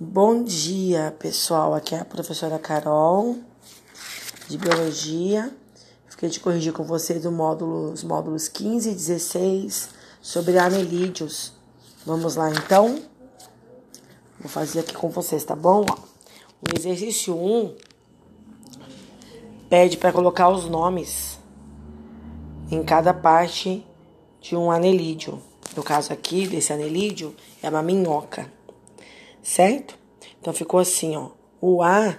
Bom dia, pessoal. Aqui é a professora Carol, de Biologia. Fiquei de corrigir com vocês módulo, os módulos 15 e 16 sobre anelídeos. Vamos lá, então? Vou fazer aqui com vocês, tá bom? O exercício 1 pede para colocar os nomes em cada parte de um anelídeo. No caso aqui, desse anelídeo, é uma minhoca certo? Então ficou assim, ó. O A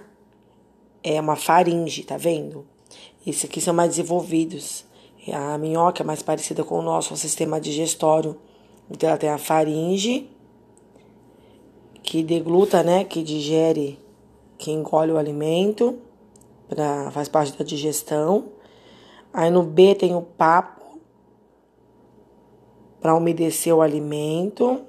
é uma faringe, tá vendo? Esses aqui são mais desenvolvidos. A minhoca é mais parecida com o nosso sistema digestório. Então ela tem a faringe, que degluta, né? Que digere, que engole o alimento, pra, faz parte da digestão. Aí no B tem o papo, para umedecer o alimento.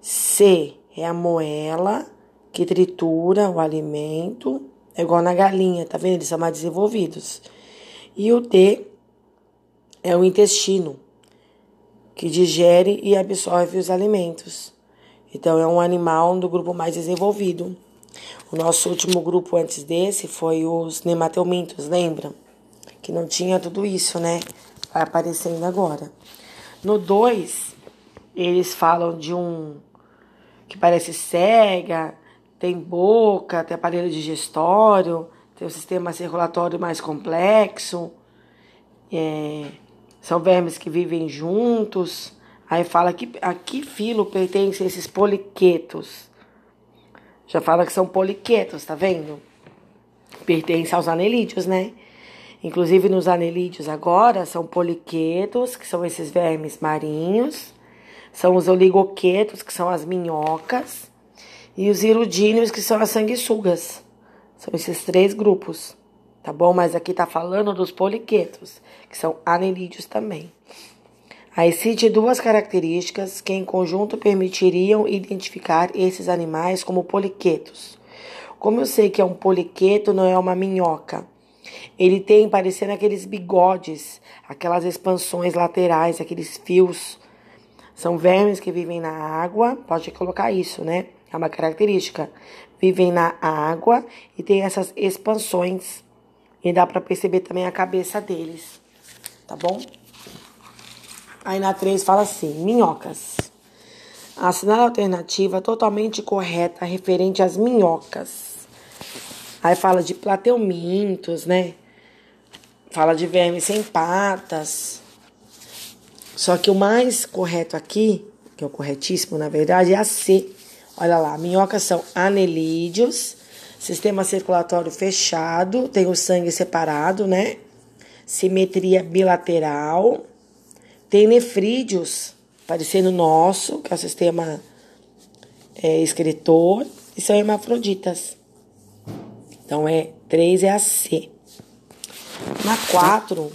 C é a moela que tritura o alimento, é igual na galinha, tá vendo? Eles são mais desenvolvidos. E o D é o intestino, que digere e absorve os alimentos. Então, é um animal do grupo mais desenvolvido. O nosso último grupo antes desse foi os nematelmintos, lembra? Que não tinha tudo isso, né? Vai aparecendo agora. No 2, eles falam de um que parece cega, tem boca, tem aparelho digestório, tem um sistema circulatório mais complexo. É, são vermes que vivem juntos. Aí fala que a que filo pertencem esses poliquetos. Já fala que são poliquetos, tá vendo? Pertence aos anelídeos, né? Inclusive nos anelídeos agora são poliquetos, que são esses vermes marinhos. São os oligoquetos, que são as minhocas, e os irudíneos, que são as sanguessugas. São esses três grupos, tá bom? Mas aqui tá falando dos poliquetos, que são anelídeos também. Aí cite duas características que em conjunto permitiriam identificar esses animais como poliquetos. Como eu sei que é um poliqueto, não é uma minhoca. Ele tem parecendo aqueles bigodes, aquelas expansões laterais, aqueles fios são vermes que vivem na água, pode colocar isso, né? É uma característica. Vivem na água e tem essas expansões. E dá para perceber também a cabeça deles, tá bom? Aí na 3 fala assim: minhocas. Assinar a alternativa totalmente correta referente às minhocas. Aí fala de plateumintos, né? Fala de vermes sem patas. Só que o mais correto aqui, que é o corretíssimo na verdade, é a C. Olha lá, minhocas são anelídeos, sistema circulatório fechado, tem o sangue separado, né? Simetria bilateral, tem nefrídeos, parecendo o nosso, que é o sistema é, excretor, e são hermafroditas. Então, é 3 é a C. Na 4,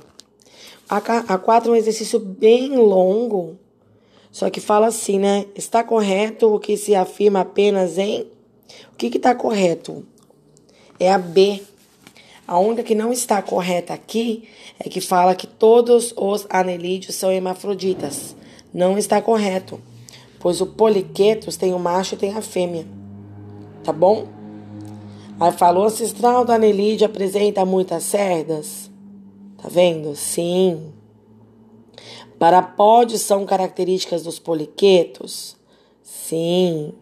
a, a 4 é um exercício bem longo, só que fala assim, né? Está correto o que se afirma apenas em. O que está correto? É a B. A única que não está correta aqui é que fala que todos os anelídeos são hermafroditas. Não está correto, pois o poliquetos tem o macho e tem a fêmea. Tá bom? Aí falou, o ancestral do anelídeo apresenta muitas cerdas. Tá vendo? Sim. Parapódios são características dos poliquetos? Sim.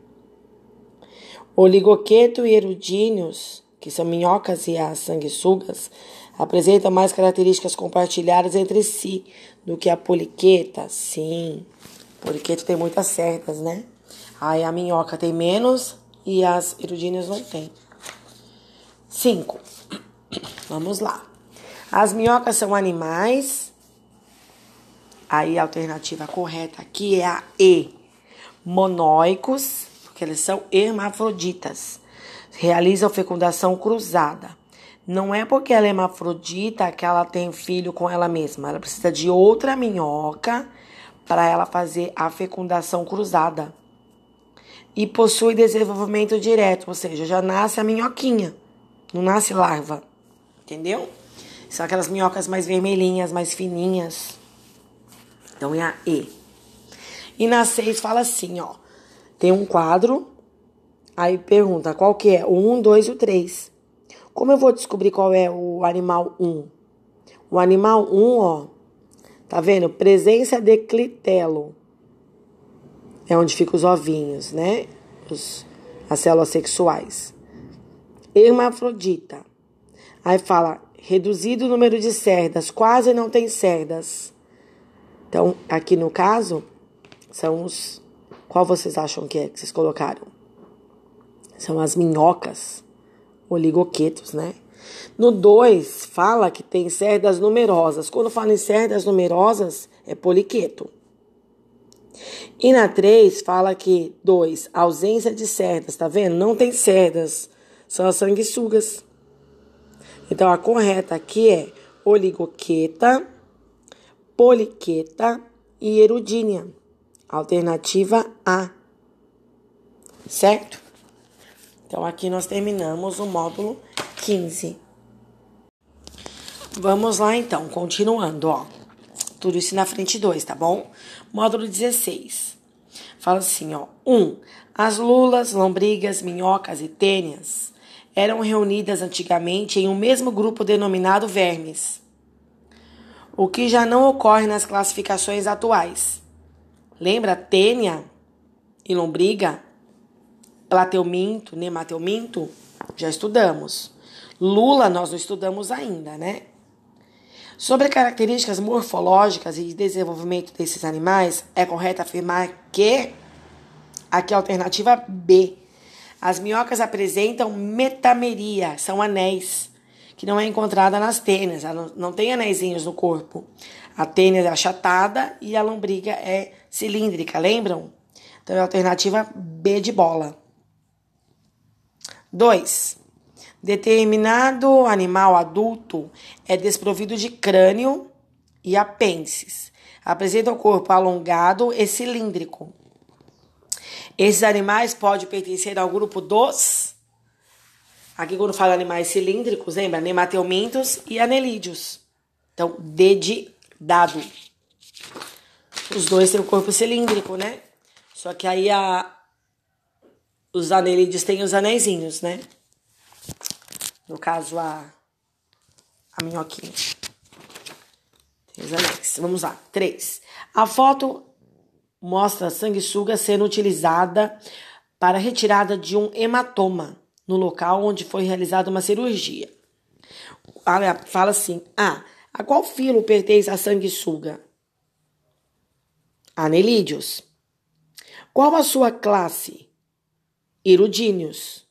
Oligoqueto e erudíneos, que são minhocas e as sanguessugas, apresentam mais características compartilhadas entre si do que a poliqueta? Sim. Poliqueto tem muitas certas, né? Aí a minhoca tem menos e as erudíneas não tem. 5. Vamos lá. As minhocas são animais. Aí a alternativa correta aqui é a E. Monóicos, porque eles são hermafroditas. Realizam fecundação cruzada. Não é porque ela é hermafrodita que ela tem filho com ela mesma. Ela precisa de outra minhoca para ela fazer a fecundação cruzada. E possui desenvolvimento direto, ou seja, já nasce a minhoquinha, não nasce larva. Entendeu? São aquelas minhocas mais vermelhinhas, mais fininhas. Então é a E. E na 6 fala assim, ó. Tem um quadro Aí pergunta qual que é? O 1, 2 e o 3. Como eu vou descobrir qual é o animal 1? O animal 1, ó, tá vendo? Presença de clitelo. É onde ficam os ovinhos, né? Os, as células sexuais. Hermafrodita. Aí fala, reduzido o número de cerdas, quase não tem cerdas. Então, aqui no caso, são os. Qual vocês acham que é que vocês colocaram? São as minhocas, oligoquetos, né? No 2, fala que tem cerdas numerosas. Quando fala em cerdas numerosas, é poliqueto. E na 3, fala que 2, ausência de cerdas, tá vendo? Não tem cerdas, são as sanguessugas. Então a correta aqui é oligoqueta, poliqueta e erudínia. Alternativa A. Certo? Então aqui nós terminamos o módulo 15. Vamos lá então, continuando, ó. Tudo isso na frente 2, tá bom? Módulo 16. Fala assim, ó. 1. Um, as lulas, lombrigas, minhocas e tênias eram reunidas antigamente em um mesmo grupo denominado vermes, o que já não ocorre nas classificações atuais. Lembra tênia e lombriga? Plateuminto, nemateuminto? Já estudamos. Lula nós não estudamos ainda, né? Sobre características morfológicas e desenvolvimento desses animais, é correto afirmar que aqui é a alternativa B. As minhocas apresentam metameria, são anéis, que não é encontrada nas tênias, não, não tem anéisinhos no corpo. A tênia é achatada e a lombriga é cilíndrica, lembram? Então é a alternativa B de bola. 2. Determinado animal adulto é desprovido de crânio e apêndices. Apresenta o corpo alongado e cilíndrico. Esses animais podem pertencer ao grupo dos. Aqui, quando fala animais cilíndricos, lembra? Nemateumintos e anelídeos. Então, D de dado. Os dois têm o corpo cilíndrico, né? Só que aí a, os anelídeos têm os anéisinhos, né? No caso, a, a minhoquinha. Tem os anéis. Vamos lá. Três. A foto mostra a sanguessuga sendo utilizada para retirada de um hematoma no local onde foi realizada uma cirurgia. Fala assim: ah, a qual filo pertence a sanguessuga? Anelídeos. Qual a sua classe? Irudíneos.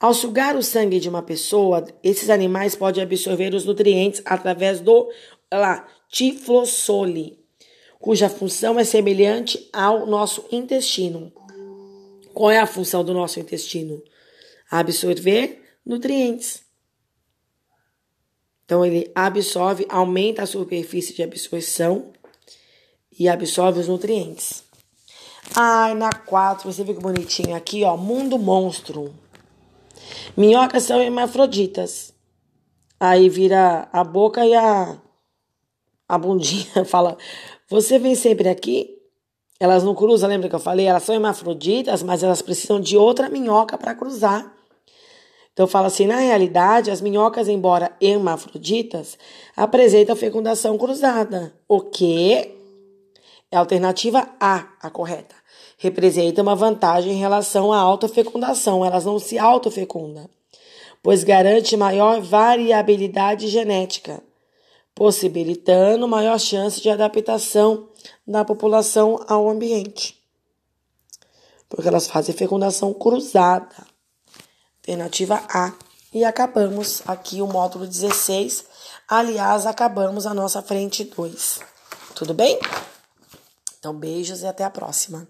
Ao sugar o sangue de uma pessoa, esses animais podem absorver os nutrientes através do lá, tiflossole, cuja função é semelhante ao nosso intestino. Qual é a função do nosso intestino? Absorver nutrientes. Então, ele absorve, aumenta a superfície de absorção e absorve os nutrientes. Ai, na 4, você vê que bonitinho aqui, ó. Mundo monstro. Minhocas são hermafroditas. Aí vira a boca e a, a bundinha fala: Você vem sempre aqui? Elas não cruzam, lembra que eu falei? Elas são hermafroditas, mas elas precisam de outra minhoca para cruzar. Então fala assim, na realidade, as minhocas, embora hermafroditas, apresentam fecundação cruzada, o que é a alternativa A, a correta. Representa uma vantagem em relação à autofecundação. Elas não se autofecundam, pois garante maior variabilidade genética, possibilitando maior chance de adaptação da população ao ambiente. Porque elas fazem fecundação cruzada. Alternativa A. E acabamos aqui o módulo 16. Aliás, acabamos a nossa frente 2. Tudo bem? Então, beijos e até a próxima.